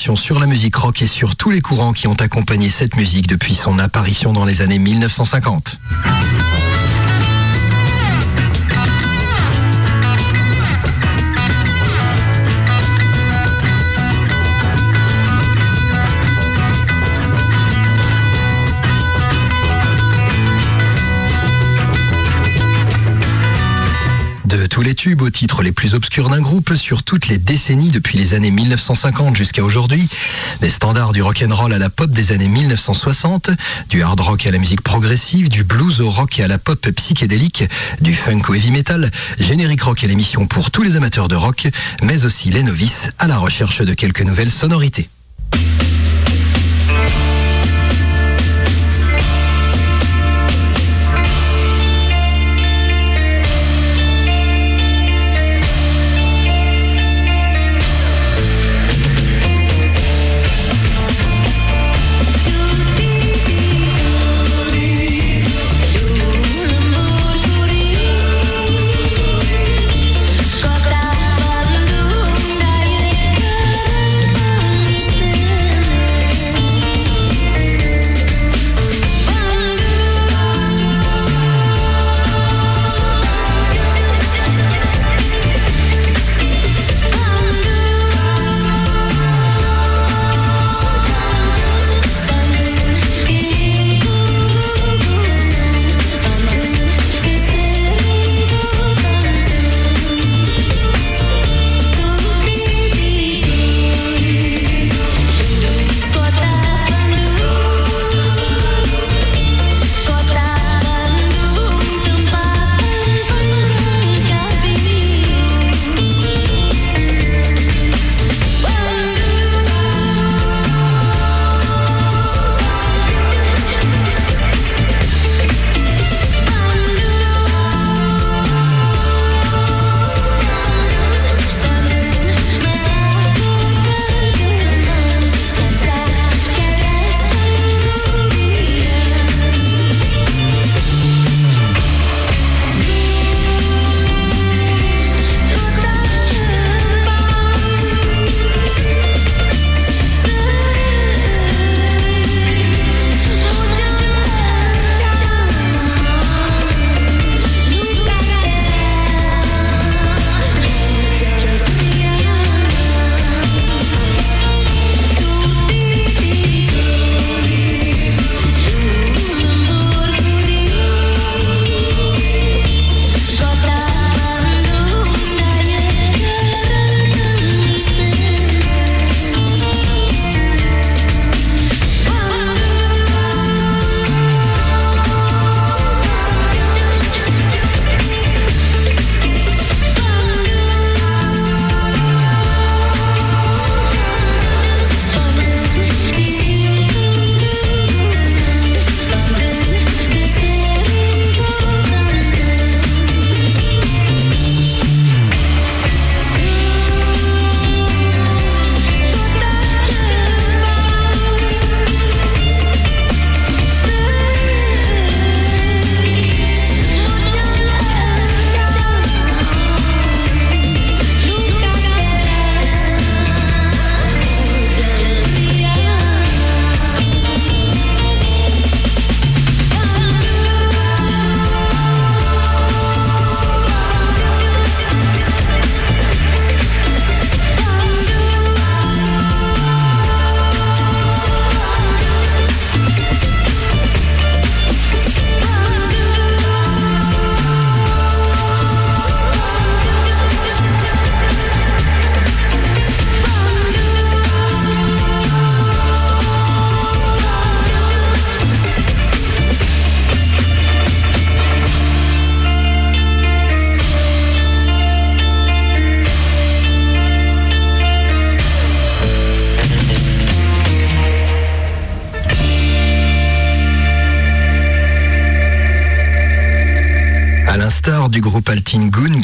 Sur la musique rock et sur tous les courants qui ont accompagné cette musique depuis son apparition dans les années 1950. Tubes aux titres les plus obscurs d'un groupe sur toutes les décennies depuis les années 1950 jusqu'à aujourd'hui, des standards du rock'n'roll à la pop des années 1960, du hard rock à la musique progressive, du blues au rock et à la pop psychédélique, du funk au heavy metal, générique rock est l'émission pour tous les amateurs de rock, mais aussi les novices à la recherche de quelques nouvelles sonorités.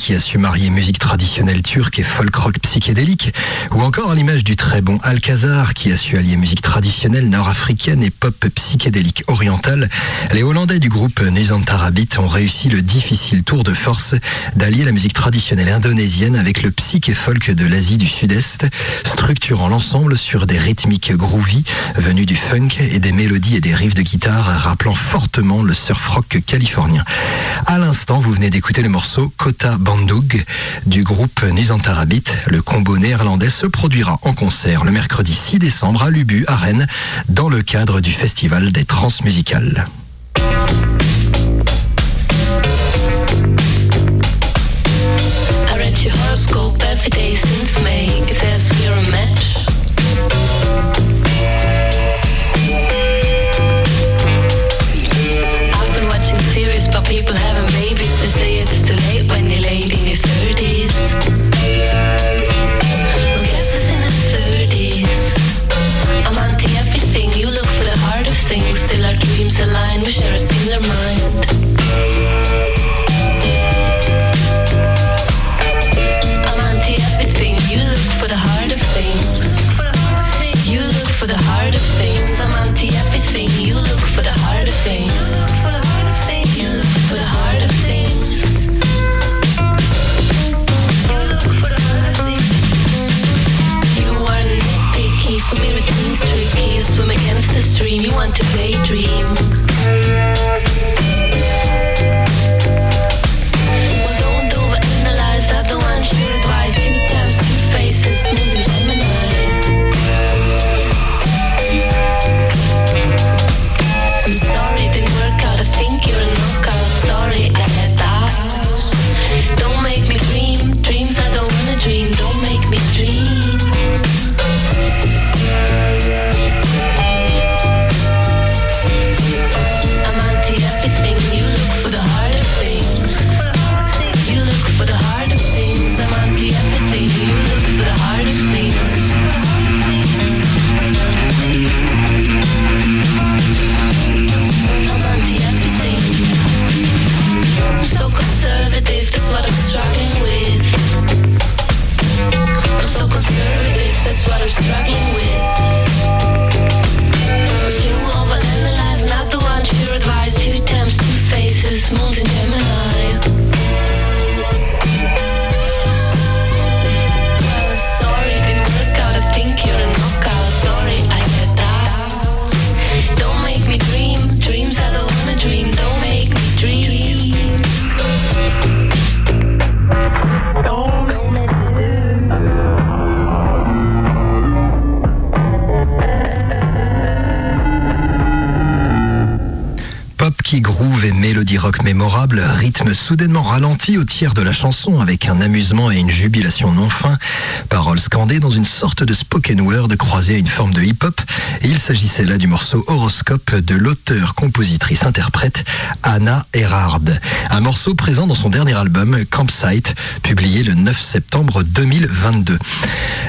Qui a su marier musique traditionnelle turque et folk rock psychédélique, ou encore à l'image du très bon Alcazar qui a su allier musique traditionnelle nord-africaine et pop psychédélique orientale, les Hollandais du groupe Nuzantarabit ont réussi le difficile tour de force d'allier la musique traditionnelle indonésienne avec le psyché folk de l'Asie du Sud-Est, structurant l'ensemble sur des rythmiques groovy venus du funk et des mélodies et des riffs de guitare rappelant fortement le surf rock californien. À l'instant, vous venez d'écouter le morceau Kota Du groupe Nuzantarabit. Le combo néerlandais se produira en concert le mercredi 6 décembre à Lubu, à Rennes, dans le cadre du Festival des Transmusicales. Mémorable, rythme soudainement ralenti au tiers de la chanson avec un amusement et une jubilation non fin, paroles scandées dans une sorte de spoken word croisé à une forme de hip-hop. il s'agissait là du morceau Horoscope de l'auteur, compositrice, interprète Anna Erhard. Un morceau présent dans son dernier album Campsite, publié le 9 septembre 2022.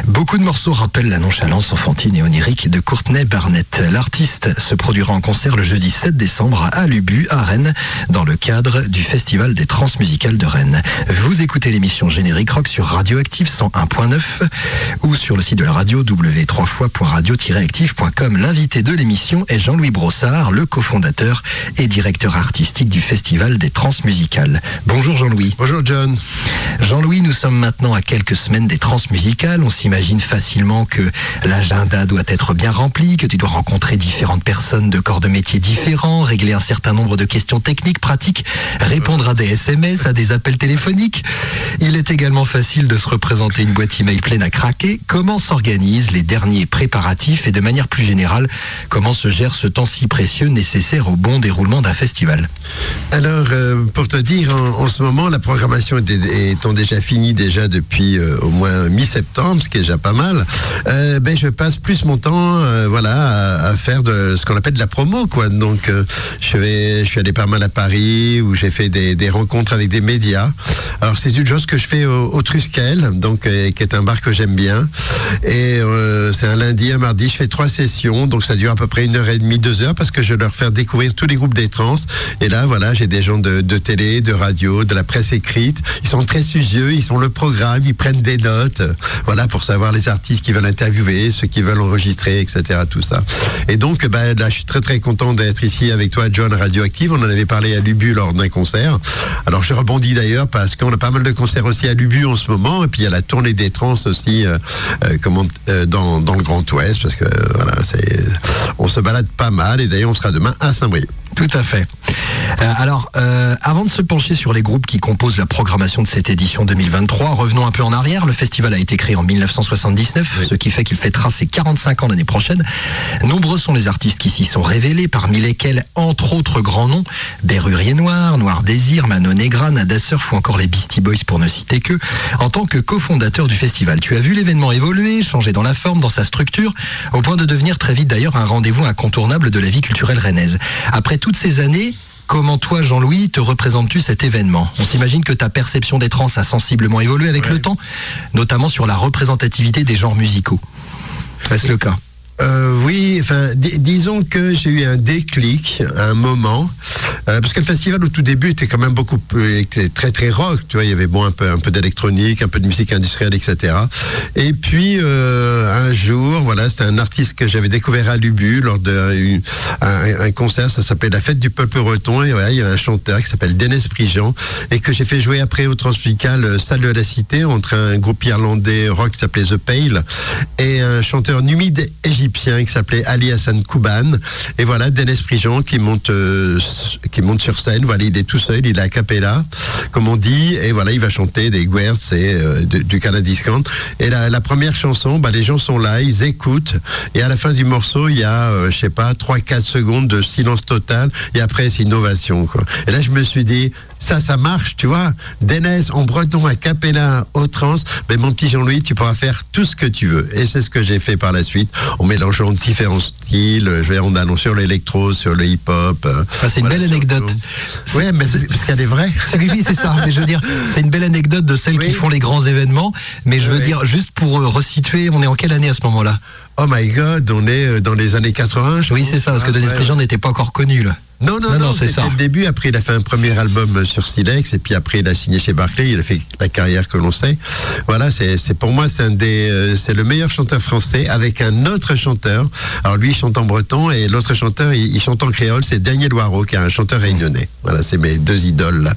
Beaucoup de morceaux rappellent la nonchalance enfantine et onirique de Courtney Barnett. L'artiste se produira en concert le jeudi 7 décembre à Lubu, à Rennes, dans le cadre du Festival des Transmusicales de Rennes. Vous écoutez l'émission Générique Rock sur Radioactive 101.9 ou sur le site de la radio w3fois.radio-active.com. L'invité de l'émission est Jean-Louis Brossard, le cofondateur et directeur artistique du Festival des Transmusicales. Bonjour Jean-Louis. Bonjour John. Jean-Louis, nous sommes maintenant à quelques semaines des Transmusicales. On s'imagine facilement que l'agenda doit être bien rempli, que tu dois rencontrer différentes personnes de corps de métiers différents, régler un certain nombre de questions techniques, pratiques répondre à des SMS, à des appels téléphoniques. Il est également facile de se représenter une boîte email pleine à craquer. Comment s'organisent les derniers préparatifs et de manière plus générale, comment se gère ce temps si précieux nécessaire au bon déroulement d'un festival Alors, euh, pour te dire, en, ce moment, la programmation étant déjà finie déjà depuis euh, au moins mi-septembre, ce qui est déjà pas mal. Euh, ben, je passe plus mon temps, voilà, à, faire ce qu'on appelle de la promo, quoi. Donc, je vais je suis allé pas mal à Paris où j'ai fait des, rencontres avec des médias. Alors c'est une chose que je fais au, au Truskel, donc qui est un bar que j'aime bien. Et euh, c'est un lundi, un mardi, je fais trois sessions, donc ça dure à peu près une heure et demie, deux heures, parce que je leur faire découvrir tous les groupes des trans. Et là, voilà, j'ai des gens de, télé, de radio, de la presse écrite. Ils sont très studieux, ils sont le programme, ils prennent des notes, voilà, pour savoir les artistes qui veulent interviewer, ceux qui veulent enregistrer, etc. Tout ça. Et donc, bah, là, je suis très très content d'être ici avec toi, John Radioactive. On en avait parlé à Lubu lors d'un concert. Alors, je rebondis d'ailleurs parce qu'on a pas mal de concerts aussi à Lubu en ce moment, et puis il y a la tournée des trans euh, euh, comment, euh, dans, le Grand Ouest, parce que voilà, on se balade pas mal, et d'ailleurs, on sera demain à Saint-Brieuc. Tout à fait. Euh, alors, euh, avant de se pencher sur les groupes qui composent la programmation de cette édition 2023, revenons un peu en arrière. Le festival a été créé en 1979, oui. ce qui fait qu'il fêtera ses 45 ans l'année prochaine. Nombreux sont les artistes qui s'y sont révélés, parmi lesquels, entre autres grands noms, Berrurier Noir, Noir Désir, Manon Negra, Nada Surf ou encore les Beastie Boys pour ne citer que. En tant que cofondateur du festival, tu as vu l'événement évoluer, changer dans la forme, dans sa structure, au point de devenir très vite d'ailleurs un rendez-vous incontournable de la vie culturelle rennaise. Après toutes ces années, Comment toi, Jean-Louis, te représentes-tu cet événement? On s'imagine que ta perception des trans a sensiblement évolué avec ouais. le temps, notamment sur la représentativité des genres musicaux. Est-ce le cas? Euh, oui, enfin, dis disons que j'ai eu un déclic un moment, euh, parce que le festival au tout début était quand même beaucoup était très très rock, tu vois, il y avait bon un peu un peu d'électronique, un peu de musique industrielle, etc. Et puis euh, un jour, voilà, c'est un artiste que j'avais découvert à Lubu lors d'un un, un, concert, ça s'appelait la fête du peuple breton, et voilà, il y a un chanteur qui s'appelle Denis Prigent et que j'ai fait jouer après au Transmusical Salle de la Cité entre un groupe irlandais rock qui s'appelait The Pale et un chanteur numide égyptien qui s'appelait Ali Hassan Kouban. Et voilà, Denis Prigent qui monte, euh, monte sur scène. Voilà, il est tout seul, il est a cappella, comme on dit. Et voilà, il va chanter des Guers et euh, du Canadiscan. Et la, première chanson, bah, les gens sont là, ils écoutent. Et à la fin du morceau, il y a, euh, je sais pas, 3-4 secondes de silence total. Et après, c'est innovation. Et là, je me suis dit, ça, ça marche, tu vois. Dénès, en breton, à Capella, au trans. Mais mon petit Jean-Louis, tu pourras faire tout ce que tu veux. Et c'est ce que j'ai fait par la suite, en mélangeant différents styles. Je vais en allant sur l'électro, sur le hip-hop. Enfin, c'est une voilà, belle anecdote. Oui, mais parce qu'elle est vraie. oui, oui, c'est ça. Mais je veux dire, c'est une belle anecdote de celles oui. qui font les grands événements. Mais je veux oui. dire, juste pour resituer, on est en quelle année à ce moment-là? Oh my god, on est dans les années 80. oui, c'est ça, parce que Denis Prigent n'était pas encore connu, là. Non, non, non, non c'est le début. Après, il a fait un premier album sur Silex, et puis après, il a signé chez Barclay. Il a fait la carrière que l'on sait. Voilà, c'est pour moi, c'est un des, euh, c'est le meilleur chanteur français avec un autre chanteur. Alors lui, il chante en breton, et l'autre chanteur, il, il, chante en créole. C'est Daniel Loireau, qui est un chanteur réunionnais. Voilà, c'est mes deux idoles là,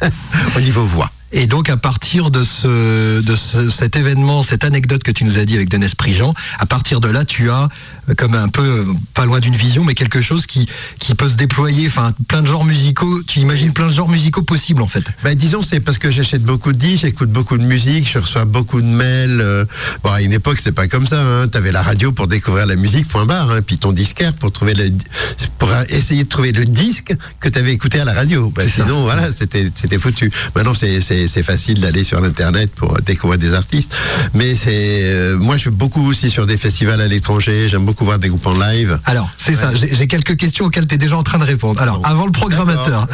au niveau voix. Et donc à partir de ce de ce, cet événement, cette anecdote que tu nous as dit avec Denis Prigent, à partir de là, tu as comme un peu pas loin d'une vision, mais quelque chose qui qui peut se déployer. Enfin, plein de genres musicaux. Tu imagines plein de genres musicaux possibles en fait. Ben disons, c'est parce que j'achète beaucoup de disques, j'écoute beaucoup de musique, je reçois beaucoup de mails. Euh, bon, à une époque, c'est pas comme ça. Hein. T'avais la radio pour découvrir la musique, point barre, hein, puis ton disquaire pour trouver le pour essayer de trouver le disque que t'avais écouté à la radio. Ben, sinon, ça. voilà, c'était c'était foutu. Maintenant, c'est c'est facile d'aller sur Internet pour découvrir des artistes. Mais c'est, euh, moi, je suis beaucoup aussi sur des festivals à l'étranger. J'aime beaucoup des groupes en live. Alors, c'est ouais. ça. J'ai quelques questions auxquelles tu es déjà en train de répondre. Alors, avant le programmateur,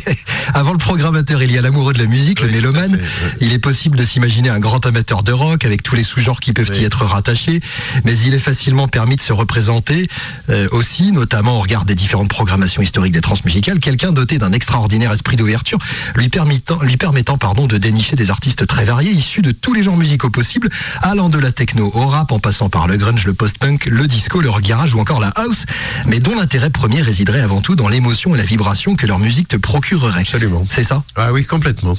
avant le programmateur, il y a l'amoureux de la musique, oui, le mélomane. Il est possible de s'imaginer un grand amateur de rock avec tous les sous-genres qui peuvent oui. y être rattachés. Mais il est facilement permis de se représenter euh, aussi, notamment au regard des différentes programmations historiques des transmusicales, quelqu'un doté d'un extraordinaire esprit d'ouverture, lui permettant, lui permettant, pardon, de dénicher des artistes très variés, issus de tous les genres musicaux possibles, allant de la techno au rap, en passant par le grunge, le post-punk, le disco, le rock garage ou encore la house, mais dont l'intérêt premier résiderait avant tout dans l'émotion et la vibration que leur musique te procurerait. Absolument. C'est ça? Ah oui, complètement.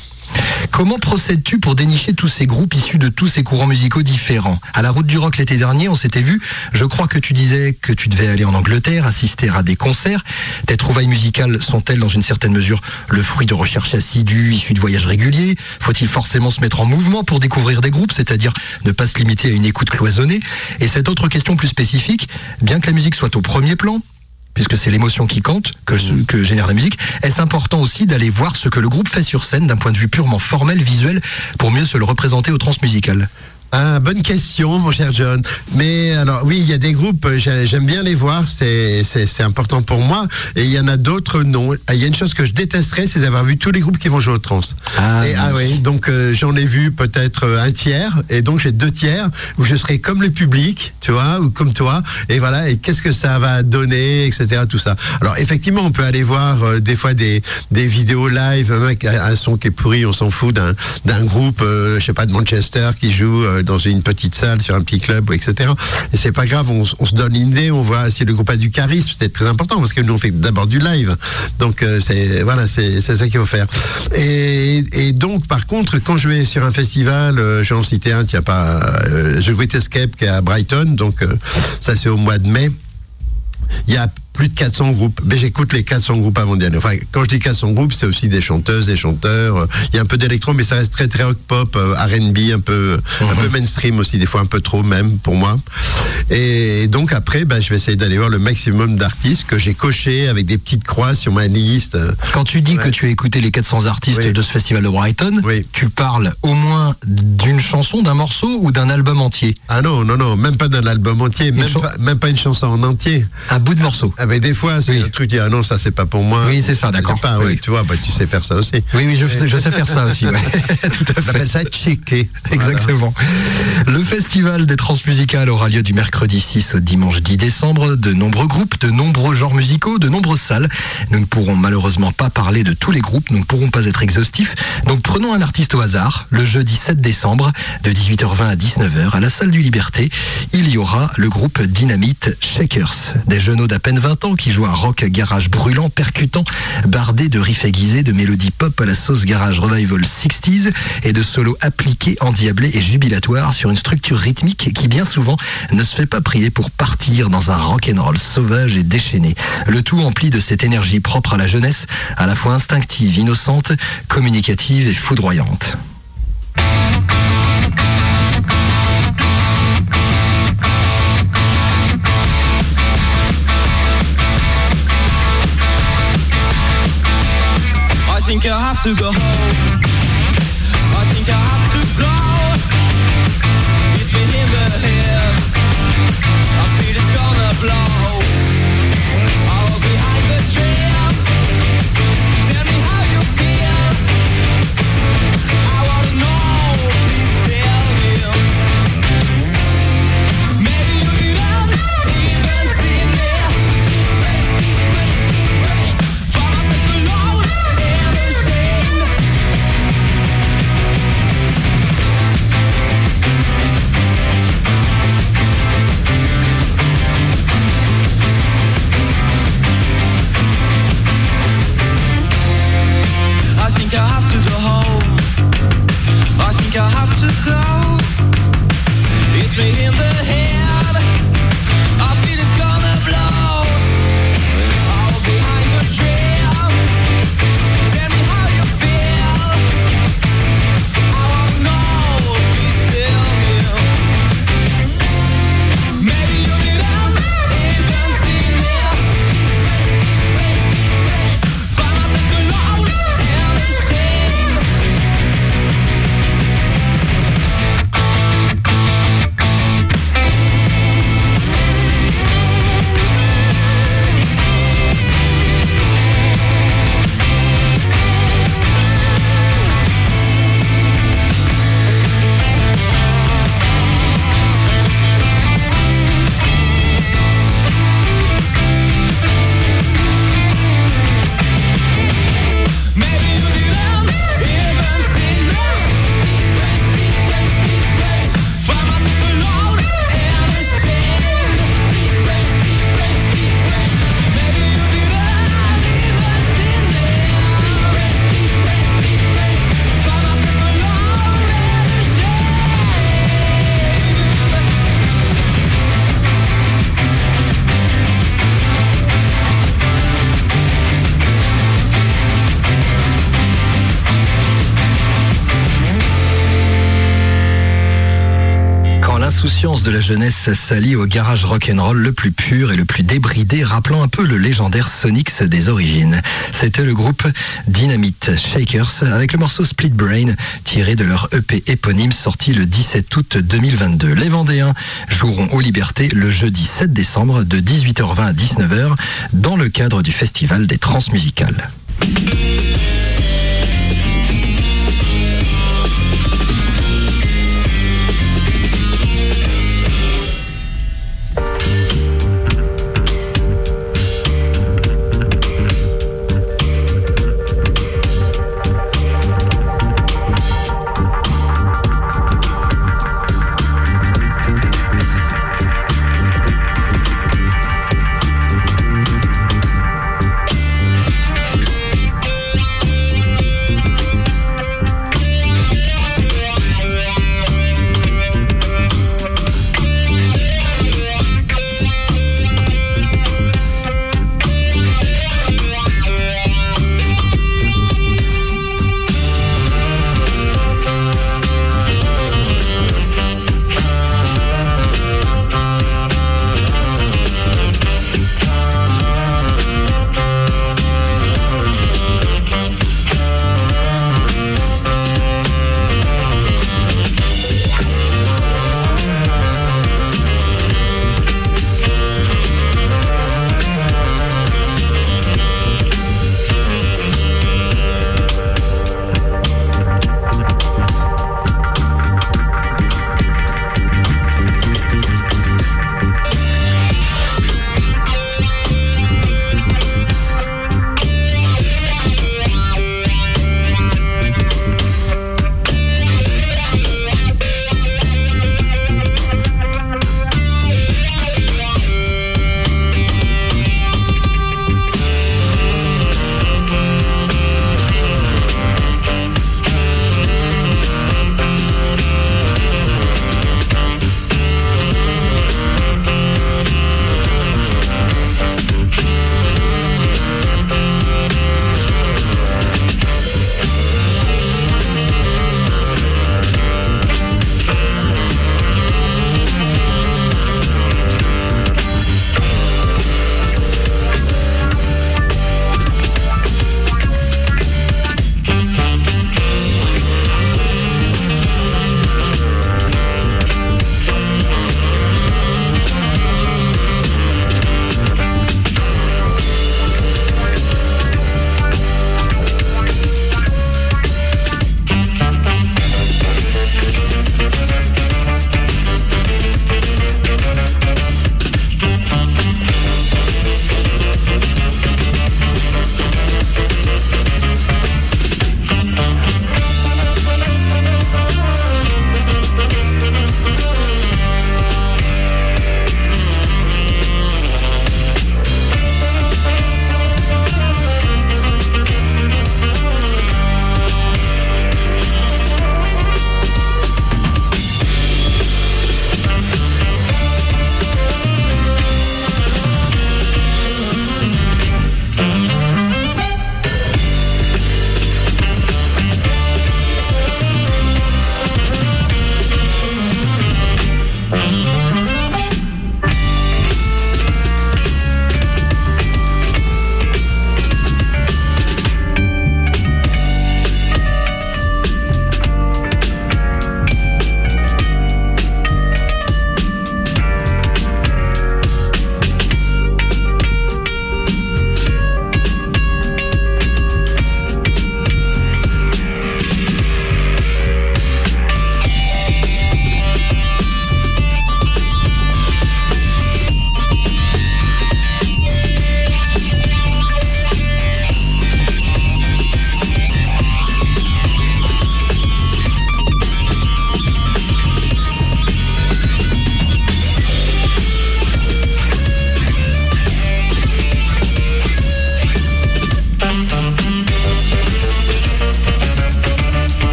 Comment procèdes-tu pour dénicher tous ces groupes issus de tous ces courants musicaux différents? À la route du rock l'été dernier, on s'était vu. Je crois que tu disais que tu devais aller en Angleterre, assister à des concerts. Tes trouvailles musicales sont-elles dans une certaine mesure le fruit de recherches assidues, issues de voyages réguliers? Faut-il forcément se mettre en mouvement pour découvrir des groupes, c'est-à-dire ne pas se limiter à une écoute cloisonnée? Et cette autre question plus spécifique, bien que la musique soit au premier plan, puisque c'est l'émotion qui compte, que, mmh. que génère la musique, est-ce important aussi d'aller voir ce que le groupe fait sur scène d'un point de vue purement formel, visuel, pour mieux se le représenter au transmusical Ah, bonne question, mon cher John. Mais alors, oui, il y a des groupes, euh, j'ai- j'aime bien les voir, c'est important pour moi. Et il y en a d'autres, non. Ah, Il y a une chose que je détesterais, c'est d'avoir vu tous les groupes qui vont jouer au trans. Ah, et, ah oui, donc euh, j'en ai vu peut-être euh, un tiers, et donc j'ai deux tiers où je serai comme le public, tu vois, ou comme toi. Et voilà, et qu'est-ce que ça va donner, etc. Tout ça. Alors effectivement, on peut aller voir euh, des fois des, des vidéos live, un un son qui est pourri, on s'en fout d'un d'un groupe, euh, je sais pas, de Manchester qui joue euh, dans une petite salle sur un petit club, etc. Et c'est pas grave, on, se donne une idée, on voit si le groupe a du charisme, c'est très important parce que nous on fait d'abord du live. Donc euh, c'est voilà, c'est ça qu'il faut faire. Et, et donc par contre, quand je vais sur un festival, euh, j'en citais un, tiens pas, euh, je Great Escape qui est à Brighton, donc euh, ça c'est au mois de mai. Il y a plus de 400 groupes. Mais j'écoute les 400 groupes avant d'y aller. Enfin, quand je dis 400 groupes, c'est aussi des chanteuses, des chanteurs. Euh, Il y a un peu d'électro, mais ça reste très très rock pop, euh, R&B, un peu un peu mainstream aussi, des fois un peu trop même pour moi. Et donc après, bah, je vais essayer d'aller voir le maximum d'artistes que j'ai coché avec des petites croix sur ma liste. Quand tu dis Ouais. que tu as écouté les 400 artistes Oui. de ce festival de Brighton, Oui. tu parles au moins d'une chanson, d'un morceau ou d'un album entier? Ah non, non, non, même pas d'un album entier, même pas, même pas une chanson en entier. Un bout de morceau. Ah, mais des fois, c'est Oui. un truc, dit, ah non, ça c'est pas pour moi. Oui, c'est ça, d'accord. Pas, Oui. Tu vois, bah, tu sais faire ça aussi. Oui, oui, je, sais- je sais faire ça aussi. ouais. Tout à On fait. appelle ça checker. Exactement. Le festival des transmusicales aura lieu du mercredi 6 au dimanche 10 décembre. De nombreux groupes, de nombreux genres musicaux, de nombreuses salles. Nous ne pourrons malheureusement pas parler de tous les groupes, nous ne pourrons pas être exhaustifs. Donc prenons un artiste au hasard. Le jeudi 7 décembre, de 18h20 à 19h, à la salle du Liberté, il y aura le groupe Dynamite Shakers. Des jeunes d'à peine 20 ans qui jouent un rock garage brûlant, percutant, bardé de riffs aiguisés, de mélodies pop à la sauce garage revival 60s et de solos appliqués, endiablés et jubilatoires sur une structure rythmique qui bien souvent ne se fait pas prier pour partir dans un rock'n'roll sauvage et déchaîné. Le tout empli de cette énergie propre à la jeunesse, à la fois instinctive, innocente, communicative et foudroyante. Think I have to go home. Jeunesse s'allie au garage rock'n'roll le plus pur et le plus débridé, rappelant un peu le légendaire Sonics des origines. C'était le groupe Dynamite Shakers avec le morceau Split Brain tiré de leur EP éponyme sorti le 17 août 2022. Les Vendéens joueront aux Libertés le jeudi 7 décembre de 18h20 à 19h dans le cadre du festival des transmusicales.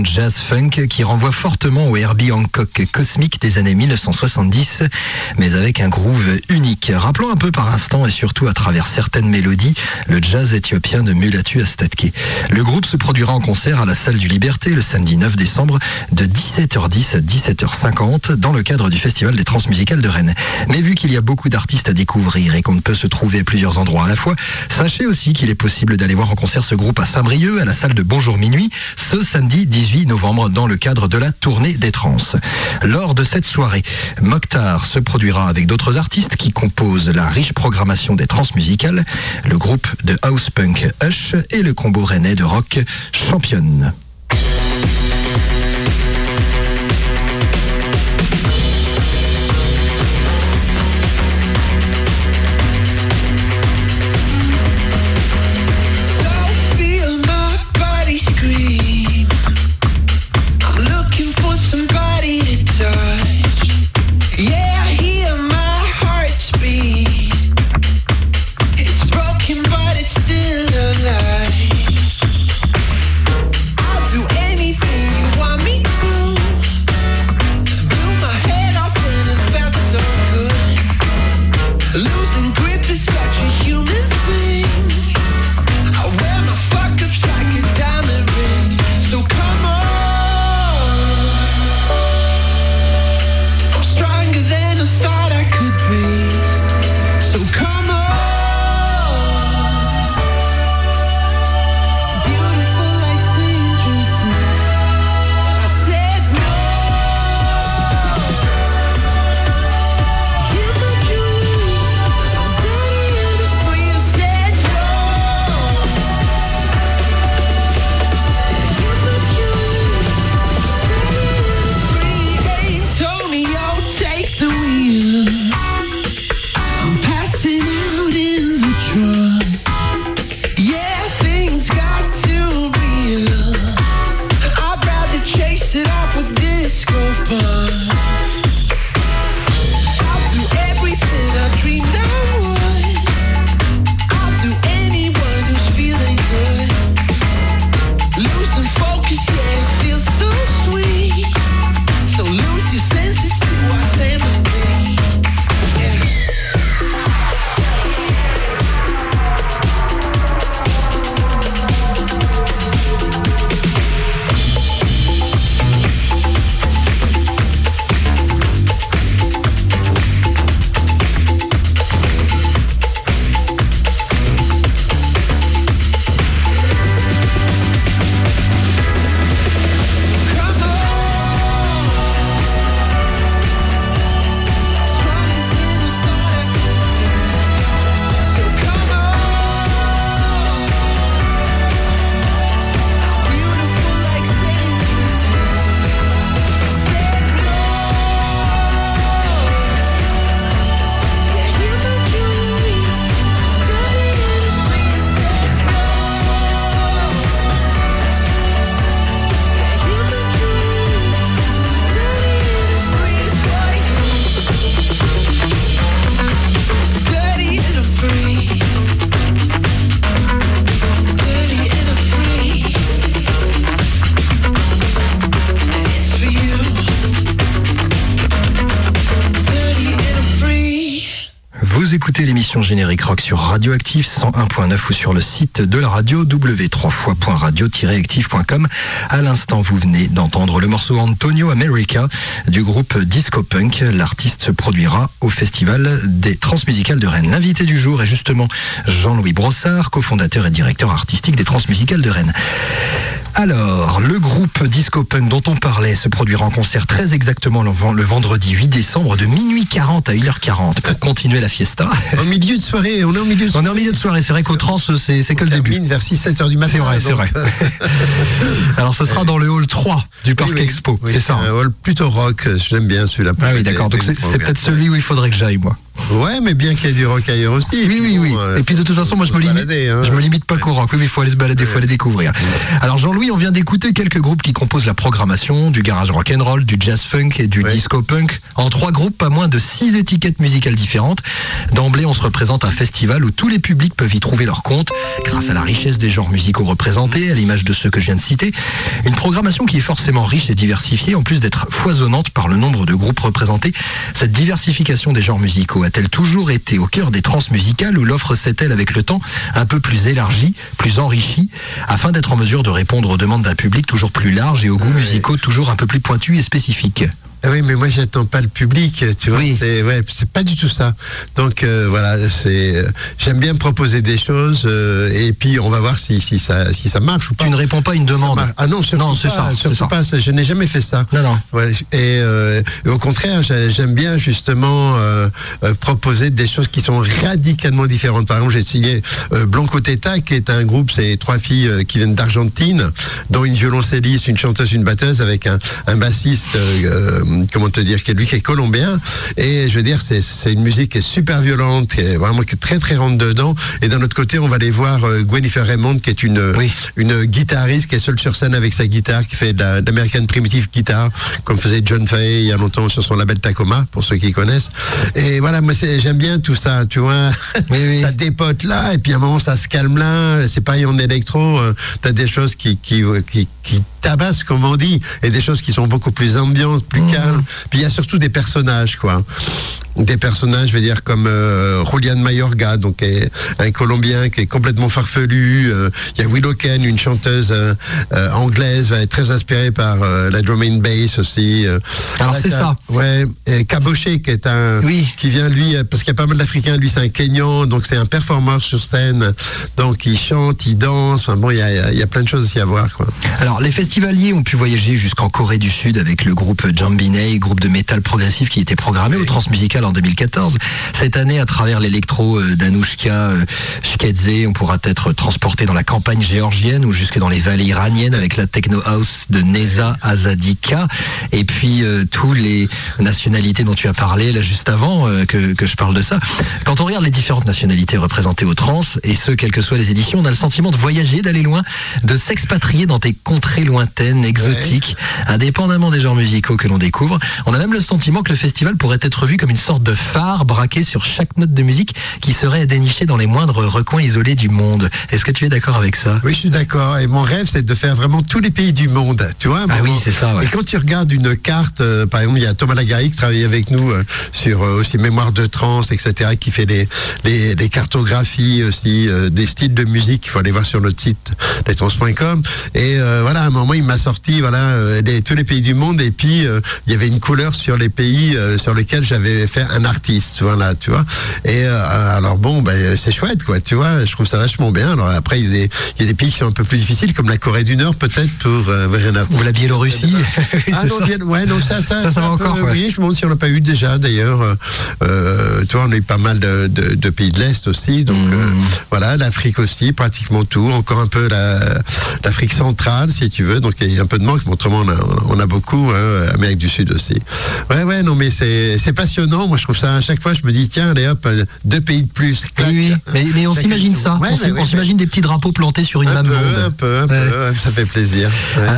Fusion jazz-funk qui renvoie fortement au Herbie Hancock cosmique des années 1970, mais avec un groove unique. Rappelons un peu par instant et surtout à travers certaines mélodies le jazz éthiopien de Mulatu Astatke. Le groupe se produira en concert à la Salle du Liberté le samedi 9 décembre de 17h10 à 17h50 dans le cadre du Festival des Transmusicales de Rennes. Mais vu qu'il y a beaucoup d'artistes à découvrir et qu'on ne peut se trouver à plusieurs endroits à la fois, sachez aussi qu'il est possible d'aller voir en concert ce groupe à Saint-Brieuc à la salle de Bonjour Minuit ce samedi 18 novembre dans le cadre de la tournée des trans. Lors de cette soirée, Mokhtar se produira avec d'autres artistes qui composent la riche programmation des transmusicales, le groupe de house punk Hush et le combo rennais de rock Championne. Générique Rock sur Radioactive 101.9 ou sur le site de la radio w3fois.radio-active.com. À l'instant, vous venez d'entendre le morceau Antonio America du groupe Disco Punk. L'artiste se produira au Festival des Transmusicales de Rennes. L'invité du jour est justement Jean-Louis Brossard, cofondateur et directeur artistique des Transmusicales de Rennes. Alors, le groupe Disco Punk dont on parlait se produira en concert très exactement le ven- le vendredi 8 décembre de minuit 40 à 1h40 pour continuer la fiesta. En milieu de soirée, on est en milieu de On est en milieu de soirée, c'est vrai qu'au trans, c'est c'est que le début. vers 6-7 heures du matin. C'est vrai, c'est vrai. euh, Alors ce sera dans le hall 3 du Parc oui, oui. Expo, Oui, c'est ça. un hall plutôt rock, j'aime bien celui-là. Ah oui, d'accord. Donc c'est c'est peut-être celui où il faudrait que j'aille, moi. Ouais, mais bien qu'il y ait du rock ailleurs aussi. Oui, oui, oui. Euh, Et puis de toute façon, moi je me limite, balader, hein. je me limite pas qu'au rock. Oui, mais il faut aller se balader, il faut aller découvrir. Alors Jean-Louis, on vient d'écouter quelques groupes qui composent la programmation du garage rock and roll, du jazz funk et du Ouais. disco punk. En trois groupes, pas moins de six étiquettes musicales différentes. D'emblée, on se représente un festival où tous les publics peuvent y trouver leur compte, grâce à la richesse des genres musicaux représentés, à l'image de ceux que je viens de citer. Une programmation qui est forcément riche et diversifiée, en plus d'être foisonnante par le nombre de groupes représentés. Cette diversification des genres musicaux a-t-elle toujours été au cœur des trans musicales ou l'offre s'est-elle avec le temps un peu plus élargie, plus enrichie, afin d'être en mesure de répondre aux demandes d'un public toujours plus large et aux goûts musicaux toujours un peu plus pointus et spécifiques? Ah oui, mais moi j'attends pas le public, tu vois. Oui. C'est ouais, c'est pas du tout ça. Donc euh, voilà, c'est euh, j'aime bien proposer des choses euh, et puis on va voir si, si ça si ça marche ou pas. Tu ne réponds pas à une demande. Ah non, surtout Non, c'est pas, ça, surtout ça. pas. Je n'ai jamais fait ça. Non, non. Ouais, et, euh, au contraire, j'ai- j'aime bien justement euh, euh, proposer des choses qui sont radicalement différentes. Par exemple, j'ai essayé Blanco Teta, qui est un groupe, c'est trois filles qui viennent d'Argentine, dont une violoncelliste, une chanteuse, une batteuse, avec un, un bassiste, comment te dire, qui est lui qui est colombien. Et je veux dire, c'est une musique qui est super violente, qui est vraiment qui est très très rentre dedans. Et d'un autre côté, on va aller voir euh, Gwenifer Raymond, qui est une Oui. une guitariste qui est seule sur scène avec sa guitare, qui fait de la- d'American Primitive Guitar, comme faisait John Fay il y a longtemps sur son label Tacoma, pour ceux qui connaissent. Et voilà, moi j'aime bien tout ça, tu vois. Oui, oui. ça dépote là, et puis à un moment ça se calme là. C'est pareil en électro, euh, t'as des choses qui qui, qui qui tabassent, comme on dit, et des choses qui sont beaucoup plus ambiantes, plus Mhm. calmes. Puis il y a surtout des personnages, quoi des personnages, je veux dire, comme euh, Julian Mayorga, donc est un Colombien qui est complètement farfelu. euh, Il y a Willow Ken, une chanteuse euh, euh, anglaise, va être très inspirée par la drum and bass aussi. Alors, c'est ça. Ouais, et Kaboché, qui est un, Oui. qui vient lui, parce qu'il y a pas mal d'Africains. Lui, c'est un Kenyan, donc c'est un performeur sur scène. Donc il chante, il danse. Enfin bon, il y a, y a plein de choses aussi à voir, quoi. Alors, les festivaliers ont pu voyager jusqu'en Corée du Sud avec le groupe Jambinei, groupe de métal progressif qui était programmé au Transmusical en 2014. Cette année, à travers l'électro euh, d'Anouchka euh, Shkedze, on pourra être transporté dans la campagne géorgienne ou jusque dans les vallées iraniennes avec la techno house de Neza Azadika. Et puis, euh, tous les nationalités dont tu as parlé là juste avant euh, que, que je parle de ça. Quand on regarde les différentes nationalités représentées au trans, et ce, quelles que soient les éditions, on a le sentiment de voyager, d'aller loin, de s'expatrier dans des contrées lointaines, exotiques, indépendamment des genres musicaux que l'on découvre. On a même le sentiment que le festival pourrait être vu comme une sorte de phare braqué sur chaque note de musique qui serait dénichée dans les moindres recoins isolés du monde. Est-ce que tu es d'accord avec ça? Oui, je suis d'accord. Et mon rêve, c'est de faire vraiment tous les pays du monde. Tu vois Ah oui, c'est ça, ouais. Et quand tu regardes une carte, euh, par exemple, il y a Thomas Lagarie qui travaille avec nous euh, sur euh, aussi mémoire de trans, etc., qui fait les, les, les cartographies aussi des styles de musique. Il faut aller voir sur notre site lestrans.com. Et euh, voilà, à un moment, il m'a sorti voilà euh, tous les pays du monde. Et puis euh, il y avait une couleur sur les pays euh, sur lesquels j'avais fait un artiste. Voilà, tu vois. Et alors bon, ben, c'est chouette, quoi. Tu vois, je trouve ça vachement bien. Alors après, il y, a des, il y a des pays qui sont un peu plus difficiles, comme la Corée du Nord, peut-être pour vers un artiste. Ou la Biélorussie Ah non, ça. bien, ouais, non, ça, ça, Ça, ça va encore, peu, ouais. Oui, je me demande si on n'a pas eu déjà, d'ailleurs. Euh, tu vois, on a eu pas mal de, de- de pays de l'Est aussi. Donc, euh, voilà, l'Afrique aussi, pratiquement tout. Encore un peu la- l'Afrique centrale, si tu veux. Donc, il y a un peu de manque, mais autrement, on a, on a beaucoup. Hein, Amérique du Sud aussi. Ouais, ouais, non, mais c'est passionnant. Moi, je trouve ça, à chaque fois, je me dis, tiens, allez hop, deux pays de plus. Oui, clac. oui. Mais, mais on s'imagine ça. Ouais, on ouais, s'imagine des petits drapeaux plantés sur une Un même peu, monde. un peu, un peu, Ouais. ouais, ça fait plaisir.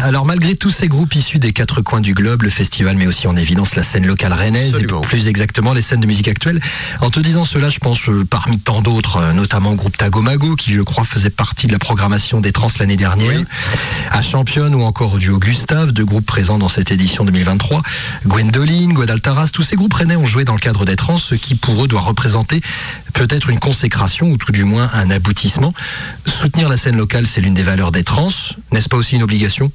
Alors malgré tous ces groupes issus des quatre coins du globe, le festival met aussi en évidence la scène locale rennaise Absolument. et plus exactement les scènes de musique actuelle. En te disant cela, je pense euh, parmi tant d'autres, euh, notamment au groupe Tagomago qui je crois faisait partie de la programmation des trans l'année dernière, Oui. à Championne ou encore duo Gustave, deux groupes présents dans cette édition 2023, Gwendoline, Guadaltaras, tous ces groupes rennais ont joué dans le cadre des trans, ce qui pour eux doit représenter peut-être une consécration ou tout du moins un aboutissement. Soutenir la scène locale, c'est l'une des valeurs des trans, n'est-ce pas aussi une obligation?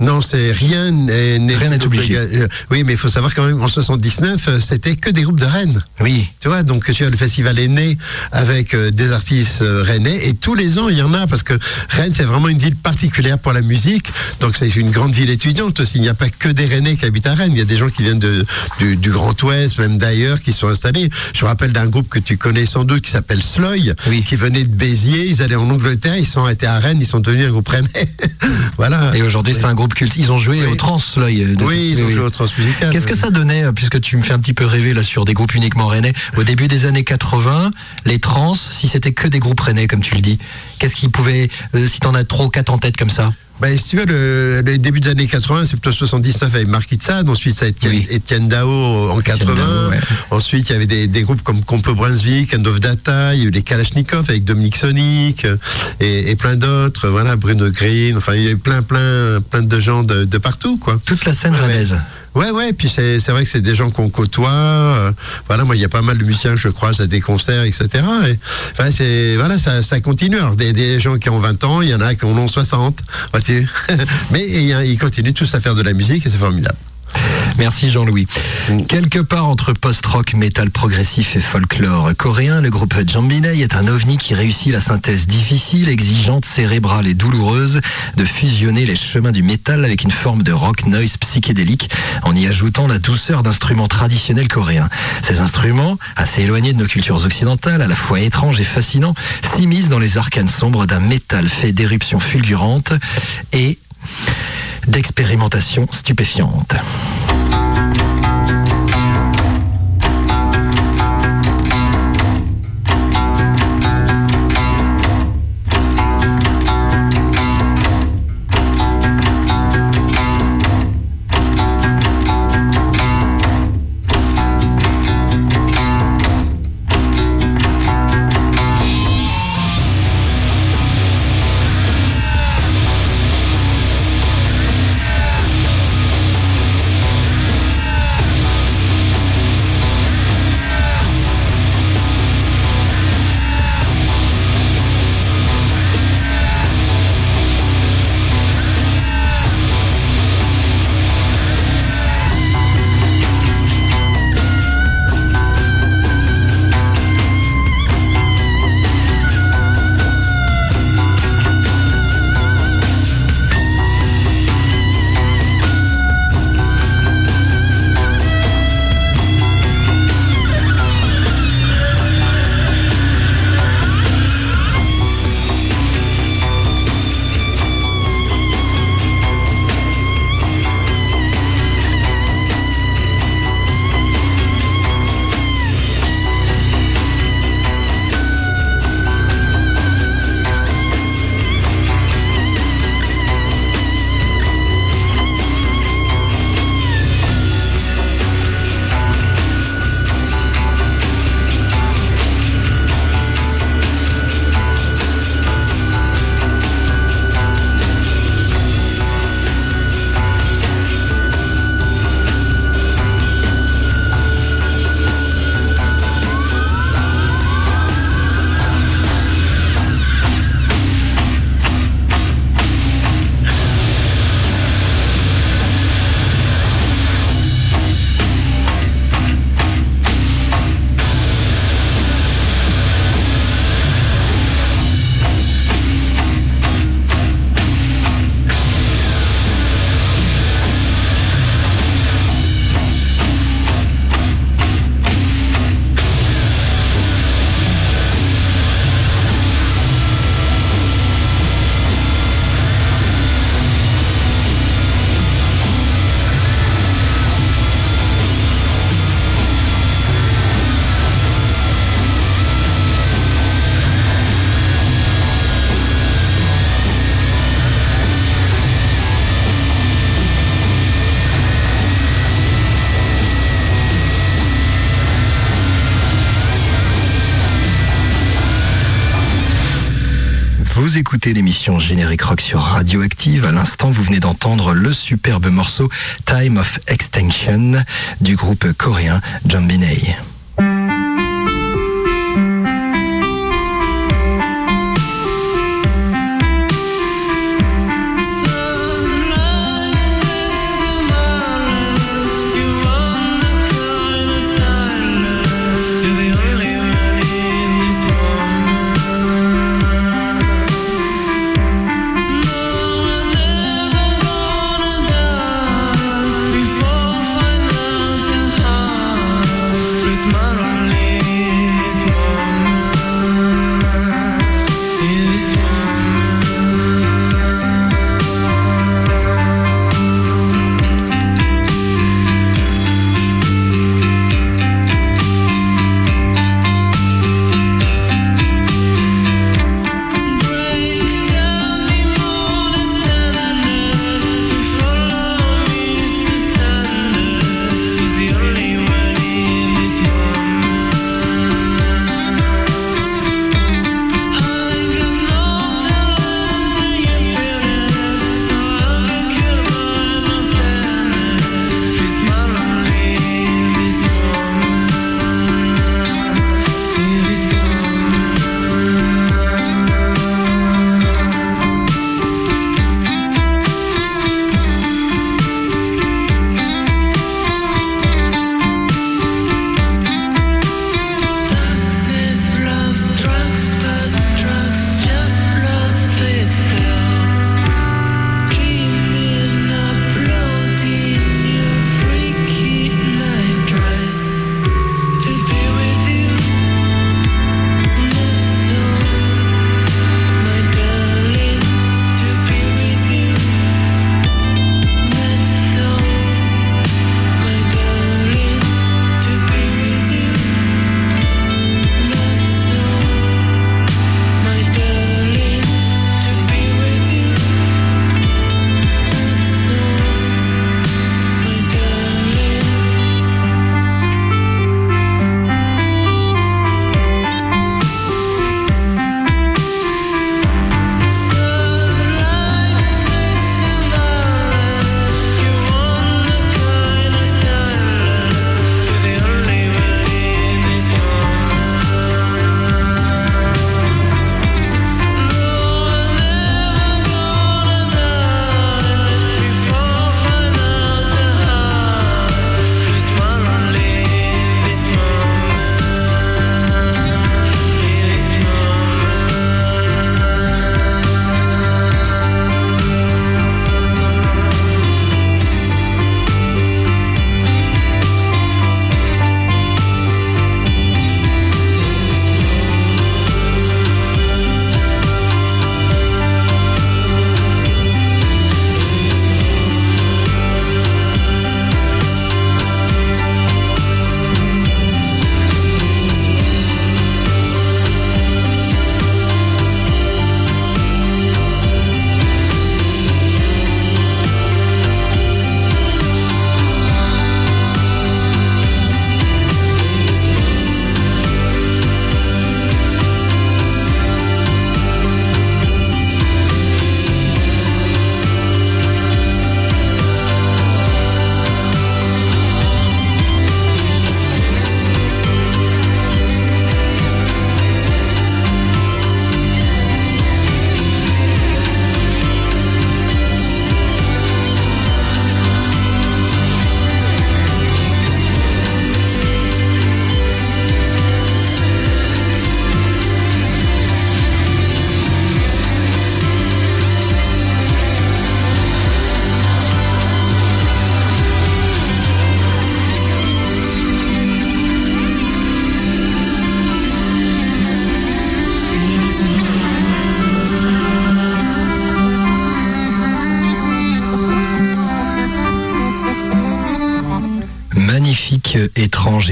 Non, c'est rien n'est Rien n'est obligé. euh, Oui, mais il faut savoir quand même en 79, euh, c'était que des groupes de Rennes. Oui, Tu vois, donc tu vois, le festival est né avec euh, des artistes euh, rennais et tous les ans il y en a parce que Rennes c'est vraiment une ville particulière pour la musique. Donc c'est une grande ville étudiante aussi. Il n'y a pas que des Rennais qui habitent à Rennes. Il y a des gens qui viennent de, du, du Grand Ouest, même d'ailleurs, qui sont installés. Je me rappelle d'un groupe que tu connais sans doute qui s'appelle Sloy, Oui. qui venait de Béziers. Ils allaient en Angleterre, ils sont arrêtés à Rennes, ils sont devenus un groupe rennais. voilà. et aujourd'hui c'est un groupe groupe culte. Ils ont joué Oui. au trans, là. Oui, ils ont joué au Transmusical. Qu'est-ce que ça donnait, euh, puisque tu me fais un petit peu rêver là sur des groupes uniquement rennais, au début des années 80, les trans, si c'était que des groupes rennais, comme tu le dis, qu'est-ce qu'ils pouvaient, euh, si t'en as ou quatre en tête comme ça? Ben, si tu veux, le, le début des années 80, c'est plutôt 79 avec Marc Itzad, ensuite ça a été Oui. Étienne Dao en 80, Dao, ouais. ensuite il y avait des, des groupes comme Compo Brunswick, End of Data, il y a eu les Kalachnikov avec Dominique Sonic euh, et, et plein d'autres, voilà, Bruno Green, enfin il y a eu plein plein plein de gens de, de partout quoi. Toute la scène Ouais, ouais. Ouais, puis c'est vrai que c'est des gens qu'on côtoie. euh, voilà, moi, il y a pas mal de musiciens que je croise à des concerts, etc. Et, c'est voilà, ça, ça continue. Alors, des, des gens qui ont 20 ans, il y en a qui en ont 60. vois-tu. Mais a- ils continuent tous à faire de la musique et c'est formidable. Merci Jean-Louis. Quelque part entre post-rock, métal progressif et folklore coréen, le groupe Jambinei est un ovni qui réussit la synthèse difficile, exigeante, cérébrale et douloureuse de fusionner les chemins du métal avec une forme de rock noise psychédélique en y ajoutant la douceur d'instruments traditionnels coréens. Ces instruments, assez éloignés de nos cultures occidentales, à la fois étranges et fascinants, s'immiscent dans les arcanes sombres d'un métal fait d'éruptions fulgurantes et d'expérimentations stupéfiantes. L'émission Générique Rock sur Radioactive. À l'instant, vous venez d'entendre le superbe morceau Time of Extinction du groupe coréen. Before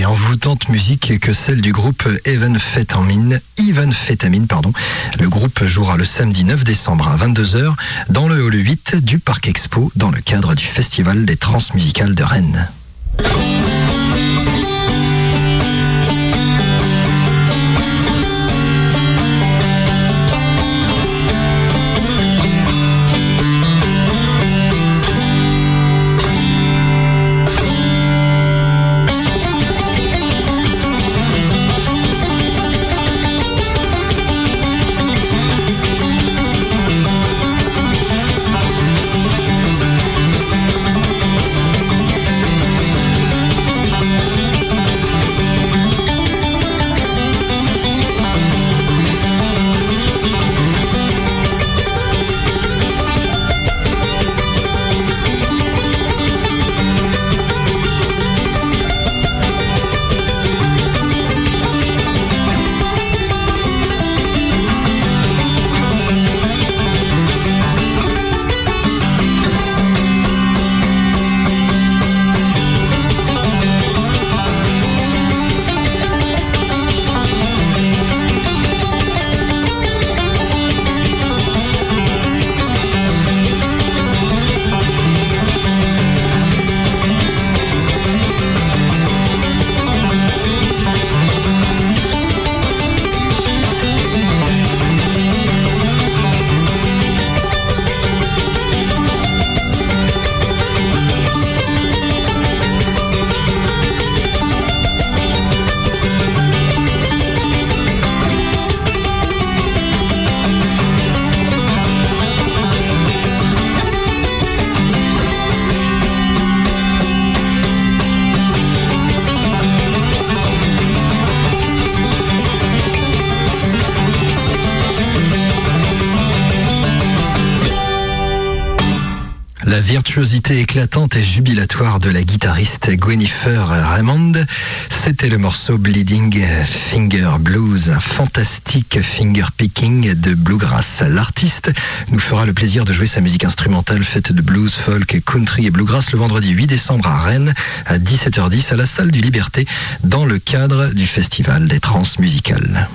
et envoûtante musique que celle du groupe Even Fetamine. Even. Le groupe jouera le samedi 9 décembre à 22h dans le hall 8 du Parc Expo dans le cadre du Festival des Transmusicales de Rennes. Éclatante et jubilatoire de la guitariste Gwenifer Raymond, c'était le morceau Bleeding Finger Blues, un fantastique finger picking de bluegrass. L'artiste nous fera le plaisir de jouer sa musique instrumentale faite de blues, folk, country et bluegrass le vendredi 8 décembre à Rennes à 17h10 à la salle du Liberté dans le cadre du festival des trans musicales.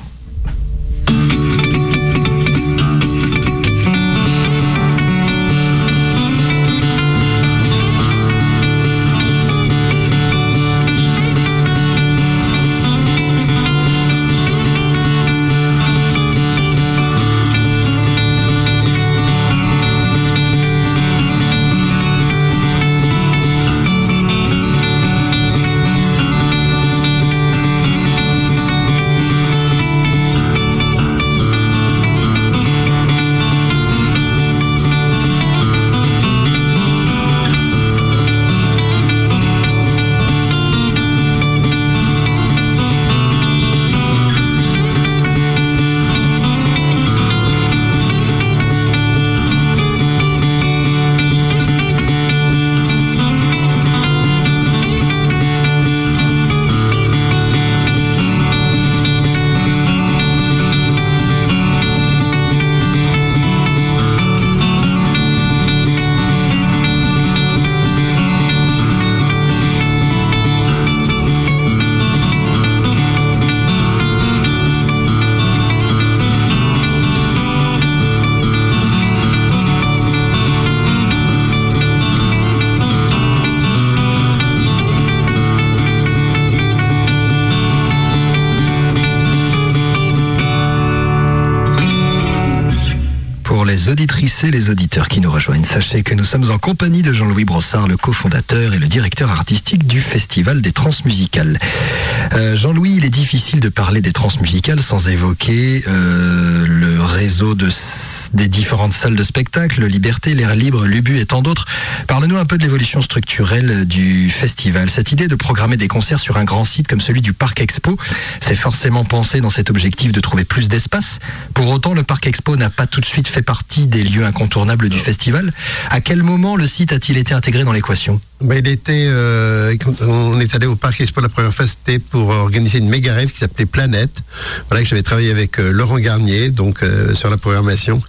Sachez que nous sommes en compagnie de Jean-Louis Brossard, le cofondateur et le directeur artistique du Festival des Transmusicales. Euh, Jean-Louis, il est difficile de parler des Transmusicales sans évoquer euh, le réseau de des différentes salles de spectacle, Liberté, L'air libre, Lubu et tant d'autres. Parle-nous un peu de l'évolution structurelle du festival. Cette idée de programmer des concerts sur un grand site comme celui du Parc Expo, c'est forcément pensé dans cet objectif de trouver plus d'espace. Pour autant, le Parc Expo n'a pas tout de suite fait partie des lieux incontournables du festival. À quel moment le site a-t-il été intégré dans l'équation? Ben, il était, euh, quand on est allé au Parc Expo la première fois, c'était pour organiser une méga rêve qui s'appelait Planète. Voilà que j'avais travaillé avec euh, Laurent Garnier, donc euh, sur la programmation.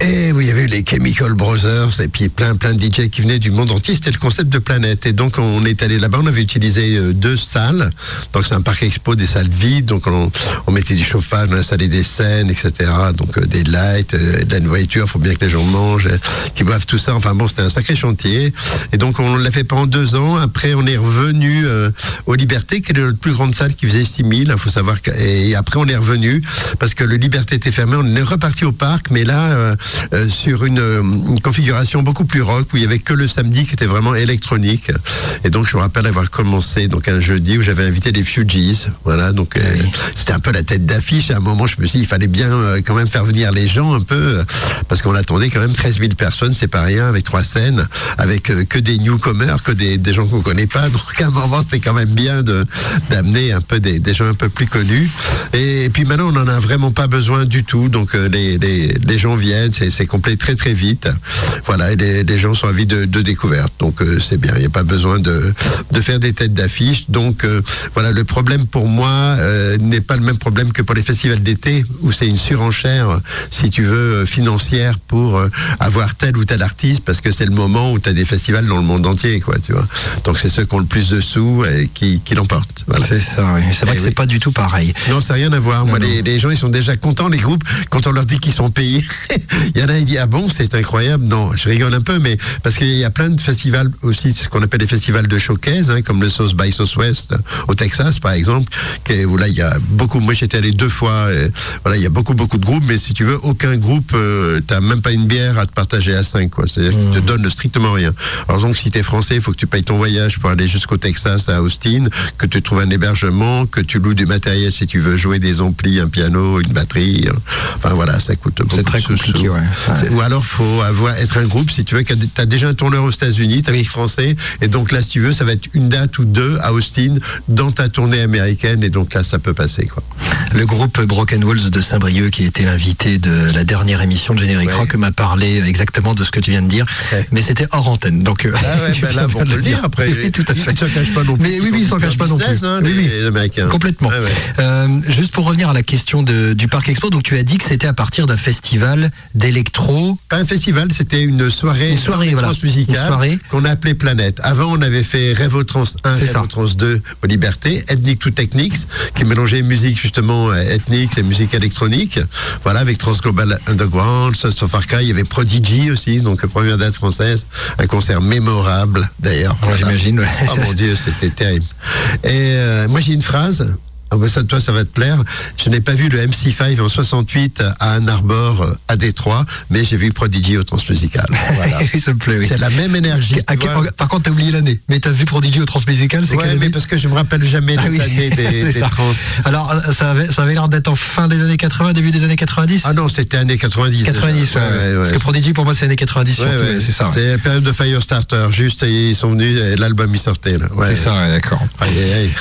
Et oui, il y avait eu les Chemical Brothers et puis plein plein de DJ qui venaient du monde entier. C'était le concept de planète. Et donc on est allé là-bas. On avait utilisé euh, deux salles. Donc c'est un parc expo, des salles vides. Donc on, mettait du chauffage, on installait des scènes, etc. Donc euh, des lights, euh, de la nourriture. Faut bien que les gens mangent, euh, qu'ils boivent tout ça. Enfin bon, c'était un sacré chantier. Et donc on l'a fait pendant deux ans. Après on est revenu aux Libertés, qui est notre plus grande salle qui faisait 6000. Il faut savoir et après on est revenu parce que le Liberté était fermé. On est reparti au parc, mais là euh, sur une, euh, une configuration beaucoup plus rock où il y avait que le samedi qui était vraiment électronique. Et donc je me rappelle avoir commencé donc un jeudi où j'avais invité les Fugees. Voilà, donc euh, c'était un peu la tête d'affiche. À un moment, je me suis dit, il fallait bien euh, quand même faire venir les gens un peu parce qu'on attendait quand même 13 000 personnes, c'est pas rien, avec trois scènes, avec que des newcomers, que des, des gens qu'on connaît pas. Donc à un moment, c'était quand même bien de d'amener un peu des, des gens un peu plus connus. Et, puis maintenant, on n'en a vraiment pas besoin du tout. Donc les, les, les gens viennent, c'est complet très très vite. Voilà, et les, les gens sont avis de, de découverte. Donc euh, c'est bien, il n'y a pas besoin de, de faire des têtes d'affiche. Donc euh, voilà, le problème pour moi euh, n'est pas le même problème que pour les festivals d'été, où c'est une surenchère, si tu veux, financière pour avoir tel ou tel artiste, parce que c'est le moment où tu as des festivals dans le monde entier, quoi, tu vois. Donc c'est ceux qui ont le plus de sous et qui, qui l'emportent. Voilà. C'est ça, oui. C'est vrai que oui. c'est pas du tout pareil. Non, ça n'a rien à voir. Moi, Non, les, les gens, ils sont déjà contents, les groupes, quand on leur dit qu'ils sont payés. Il y en a, il dit, ah bon, c'est incroyable. Non, je rigole un peu, mais parce qu'il y a plein de festivals aussi, ce qu'on appelle des festivals de showcase, hein, comme le Sauce by Southwest au Texas, par exemple, qui- où là, il y a beaucoup, moi, j'étais allé deux fois, et voilà, il y a beaucoup, beaucoup de groupes, mais si tu veux, aucun groupe, euh, t'as même pas une bière à te partager à cinq, quoi. C'est-à-dire qu'ils te donnent strictement rien. Alors donc, si t'es français, il faut que tu payes ton voyage pour aller jusqu'au Texas, à Austin, que tu trouves un hébergement, que tu loues du matériel si tu veux jouer des amplis, un piano, une batterie. euh, Enfin voilà, ça coûte beaucoup. C'est très compliqué, ouais. Ou alors faut avoir être un groupe si tu veux. Tu as déjà un tourneur aux États-Unis, tu as français, et donc là si tu veux, ça va être une date ou deux à Austin dans ta tournée américaine, et donc là ça peut passer quoi. Le groupe Broken Walls de Saint-Brieuc, qui était l'invité de la dernière émission de Générique Ouais. Rock, m'a parlé exactement de ce que tu viens de dire, mais c'était hors antenne. Donc, euh, Ah ouais, ben là, bon, on peut le dire après. Oui, tout à fait. Ils ne se cachent pas non plus. Mais oui, oui, ils s'en cachent pas non plus. Hein, Oui, les, Américains. Complètement. Ouais, ouais. Euh, juste pour revenir à la question de- du Parc Expo, donc tu as dit que c'était à partir d'un festival d'électro. Pas un festival, c'était une soirée, Une soirée, voilà. soirée. qu'on a appelée Planète. Avant, on avait fait Revotrans 1, C'est ça. Revotrans 2 aux Libertés, Ethnic to Techniques, qui mélangeait musique justement euh, ethnique et musique électronique. Voilà, avec Transglobal Underground, Sons of Arca, il y avait Prodigy aussi, donc première date française, un concert mémorable d'ailleurs. Ouais, j'imagine, ouais. Oh mon Dieu, c'était terrible. Et euh, moi j'ai une phrase. Ah bah ça, toi, ça va te plaire. Je n'ai pas vu le MC5 en 68 à Ann Arbor, euh, à Détroit, mais j'ai vu Prodigy au Transmusical. Voilà. Ça me plaît, oui. C'est la même énergie. À- vois. par contre, t'as oublié l'année. Mais t'as vu Prodigy au Transmusical, c'est Ouais, quelle année mais parce que je me rappelle jamais Ah les oui, années des, trans. Alors, euh, ça avait, ça avait l'air d'être en fin des années 80, début des années 90 Ah non, c'était années 90. 90, déjà. ouais, ouais. Parce que Prodigy, pour moi, c'est années 90 Ouais, surtout, ouais. ouais, c'est ça. ouais. C'est la période de Firestarter. Juste, ils sont venus et l'album il sortait là. C'est ça, ouais, d'accord. Aïe, aïe, aïe.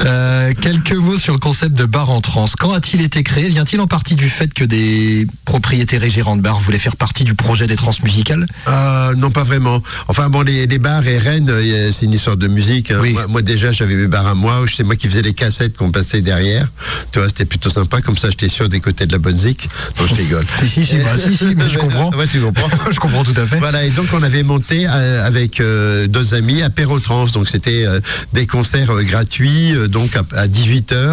Euh, quelques mots sur le concept de bar en trans. Quand a-t-il été créé? Vient-il en partie du fait que des propriétaires et gérants de bars voulaient faire partie du projet des trans musicales? Euh, non, pas vraiment. Enfin bon, les, les bars et Rennes, euh, c'est une histoire de musique. hein. Oui. Moi, moi, déjà, j'avais mes bars à moi. C'est moi qui faisais les cassettes qu'on passait derrière. Tu vois, c'était plutôt sympa. Comme ça, j'étais sûr des côtés de la bonne zik. Non, je rigole. Si, si, si, bah, si, si, mais je comprends. Ouais, tu comprends. Je comprends tout à fait. Voilà, et donc on avait monté euh, avec euh, deux amis Apérotrans. Donc c'était des concerts gratuits, donc à, à 18h.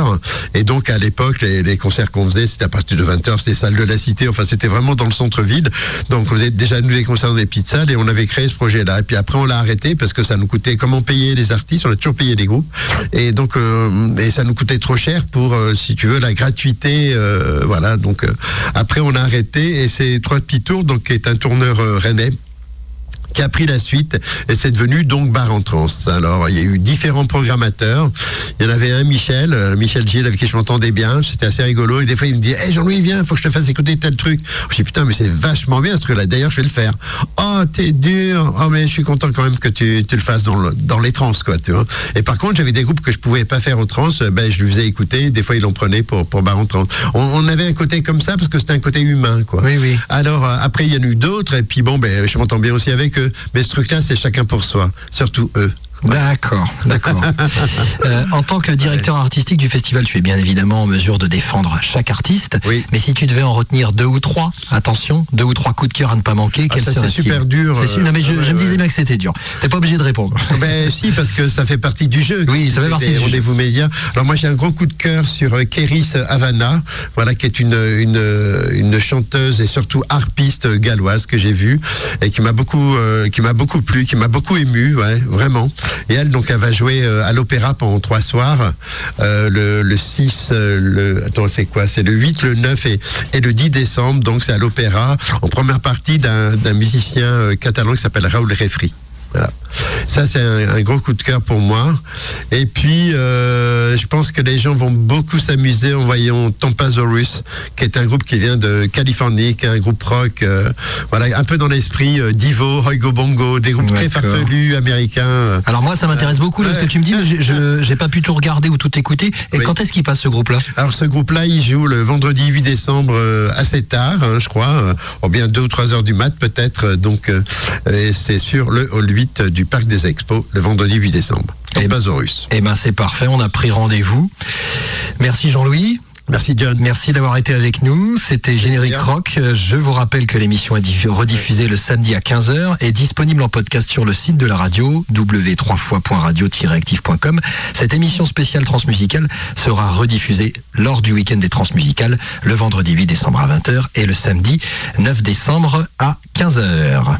Et donc à l'époque, les, concerts qu'on faisait, c'était à partir de 20h, c'était salle de la cité. Enfin, c'était vraiment dans le centre-ville. Donc on faisait déjà nous les concerts dans des petites salles et on avait créé ce projet-là. Et puis après, on l'a arrêté parce que ça nous coûtait, comment payer les artistes? On a toujours payé les groupes. Et donc, euh, ça nous coûtait trop cher pour, euh, si tu veux, la gratuité. euh, voilà. Donc après, on a arrêté et c'est Trois Petits Tours, donc qui est un tourneur rennais qui a pris la suite et c'est devenu donc Bar en Trans. Alors il y a eu différents programmateurs. Il y en avait un Michel, euh, Michel Gilles avec qui je m'entendais bien. C'était assez rigolo et des fois il me dit, hey Jean-Louis viens, faut que je te fasse écouter tel truc. Je dis putain mais c'est vachement bien parce que là d'ailleurs je vais le faire. Oh t'es dur. Oh mais je suis content quand même que tu, tu le fasses dans, le, dans les trans quoi tu vois. Et par contre j'avais des groupes que je pouvais pas faire aux trans. euh, Ben je lui faisais écouter. Des fois il en prenait pour pour Bar en Trans. On, on avait un côté comme ça parce que c'était un côté humain quoi. Oui, oui. Alors euh, après il y en a eu d'autres et puis bon ben je m'entends bien aussi avec eux. Mais ce truc-là c'est chacun pour soi, surtout eux. D'accord, d'accord. Euh, en tant que directeur artistique du festival, tu es bien évidemment en mesure de défendre chaque artiste. Oui. Mais si tu devais en retenir deux ou trois, attention, deux ou trois coups de cœur à ne pas manquer, Ah, quels ça, c'est seraient-ils super dur, euh, non, mais je, ouais, je me ouais. disais bien que c'était dur. T'es pas obligé de répondre. Ben si, parce que ça fait partie du jeu. Oui, ça fait Des partie jeu. Rendez-vous médias. Alors moi j'ai un gros coup de cœur sur euh, Kéris Havana, voilà qui est une, une une chanteuse et surtout harpiste galloise que j'ai vue et qui m'a beaucoup euh, qui m'a beaucoup plu, qui m'a beaucoup ému, ouais, vraiment. Et elle donc elle va jouer euh, à l'opéra pendant trois soirs, euh, le, le 6, euh, le attends c'est quoi? C'est le 8, le 9 et, et le 10 décembre. Donc c'est à l'opéra en première partie d'un musicien catalan qui s'appelle Raoul Refri. Voilà. Ça, c'est un, un gros coup de cœur pour moi. Et puis, euh, je pense que les gens vont beaucoup s'amuser en voyant Tampasaurus, qui est un groupe qui vient de Californie, qui est un groupe rock, euh, voilà, un peu dans l'esprit euh, Divo, Oigo Bongo, des groupes très farfelus américains. Alors moi, ça m'intéresse beaucoup là, ce que tu me dis, mais je j'ai pas pu tout regarder ou tout écouter. Et Oui. quand est-ce qu'il passe ce groupe-là? Alors ce groupe-là, il joue le vendredi 8 décembre euh, assez tard, hein, je crois, ou bien 2 ou 3 heures du mat peut-être. Donc c'est sur le hall 8 du Parc des Expos, le vendredi 8 décembre. Eh ben-. Eh ben c'est parfait, on a pris rendez-vous. Merci Jean-Louis. Merci John. Merci d'avoir été avec nous. C'était Générique. Rock. Je vous rappelle que l'émission est diffu- rediffusée le samedi à 15h et disponible en podcast sur le site de la radio w3fois.radio-active.com. Cette émission spéciale transmusicale sera rediffusée lors du week-end des transmusicales le vendredi 8 décembre à 20h et le samedi 9 décembre à 15h.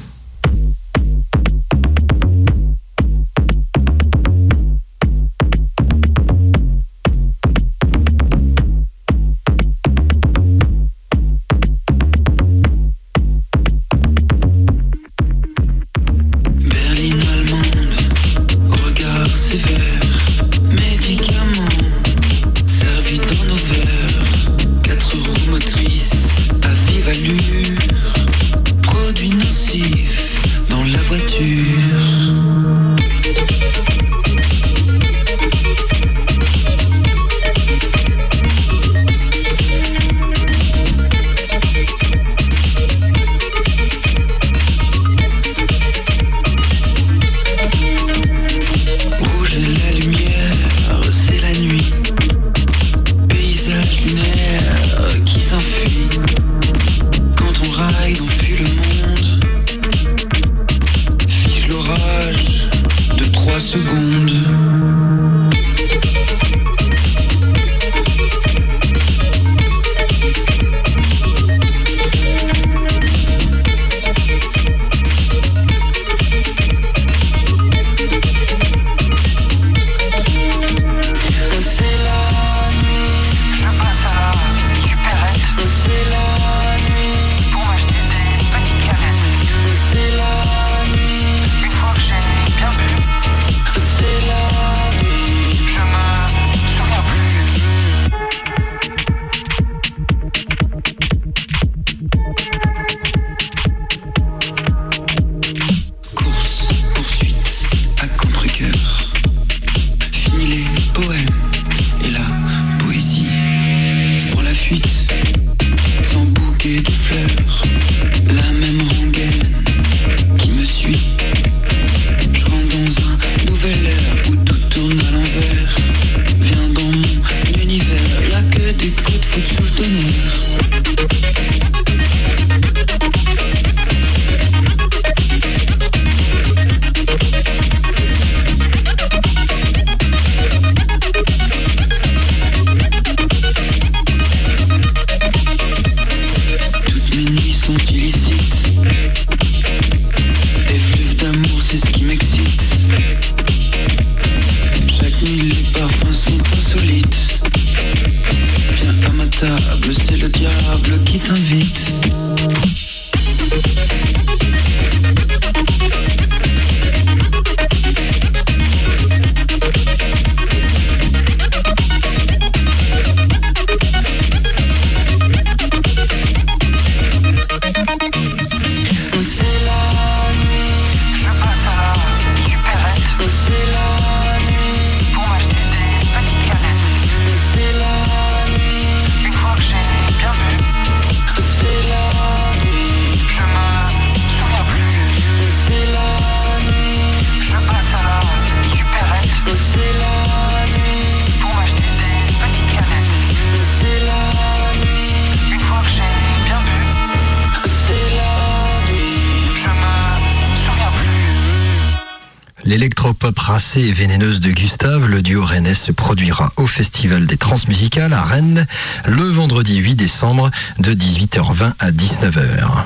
L'électropop racée et vénéneuse de Gustave, le duo rennais se produira au Festival des Transmusicales à Rennes le vendredi 8 décembre de 18h20 à 19h.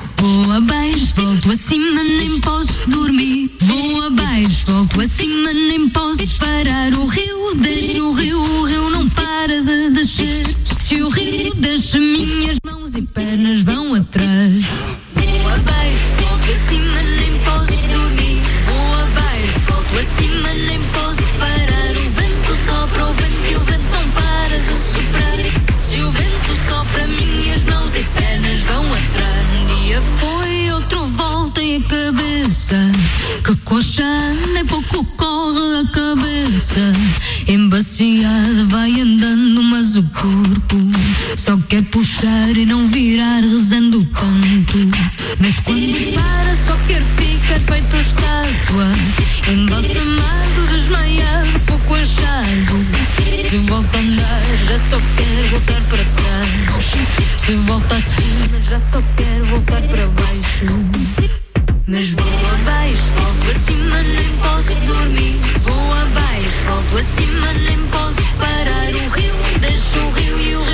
Pernas vão atrás. Dia foi, outro volta e a cabeça. Que coxa nem pouco corre a cabeça. Embaciado vai andando, mas o corpo só quer puxar e não virar, rezando tanto. Mas quando para, só quer ficar feito estátua. Embalsamado, desmaiado, pouco achado. Se volta a andar, já só quer voltar para trás. Se volta acima, já só quer voltar para baixo. Mas vou abaixo, volto acima, nem posso dormir. Vou abaixo, volto acima, nem posso parar. O rio deixa o rio e o rio